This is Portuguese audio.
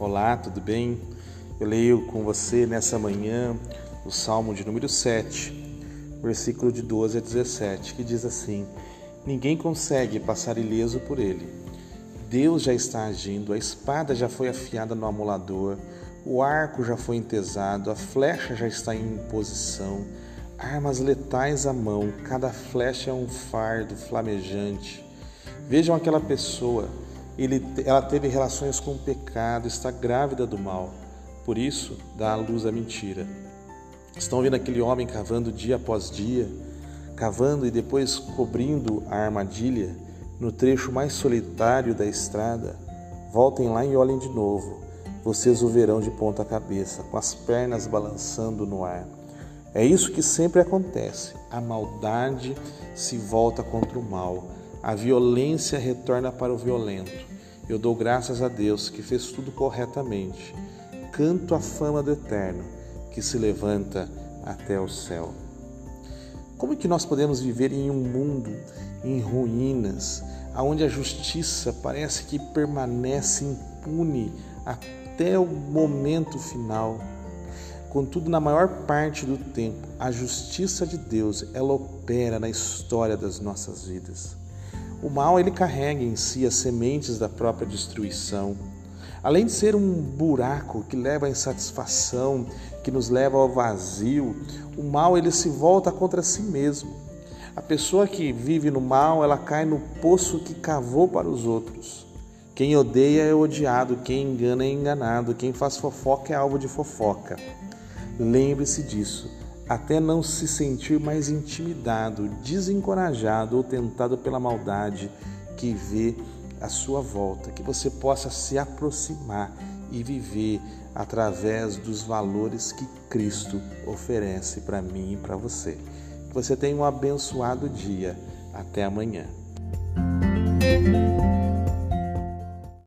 Olá, tudo bem? Eu leio com você nessa manhã o Salmo de número 7, versículo de 12 a 17, que diz assim: Ninguém consegue passar ileso por ele. Deus já está agindo, a espada já foi afiada no amolador, o arco já foi entesado, a flecha já está em posição, armas letais à mão, cada flecha é um fardo flamejante. Vejam aquela pessoa ele, ela teve relações com o pecado, está grávida do mal, por isso dá à luz a mentira. Estão vendo aquele homem cavando dia após dia, cavando e depois cobrindo a armadilha no trecho mais solitário da estrada? Voltem lá e olhem de novo. Vocês o verão de ponta cabeça, com as pernas balançando no ar. É isso que sempre acontece. A maldade se volta contra o mal a violência retorna para o violento. Eu dou graças a Deus que fez tudo corretamente. Canto a fama do Eterno, que se levanta até o céu. Como é que nós podemos viver em um mundo em ruínas, onde a justiça parece que permanece impune até o momento final? Contudo, na maior parte do tempo, a justiça de Deus, ela opera na história das nossas vidas. O mal ele carrega em si as sementes da própria destruição. Além de ser um buraco que leva à insatisfação, que nos leva ao vazio, o mal ele se volta contra si mesmo. A pessoa que vive no mal, ela cai no poço que cavou para os outros. Quem odeia é odiado, quem engana é enganado, quem faz fofoca é alvo de fofoca. Lembre-se disso até não se sentir mais intimidado, desencorajado ou tentado pela maldade que vê à sua volta, que você possa se aproximar e viver através dos valores que Cristo oferece para mim e para você. Que você tenha um abençoado dia. Até amanhã.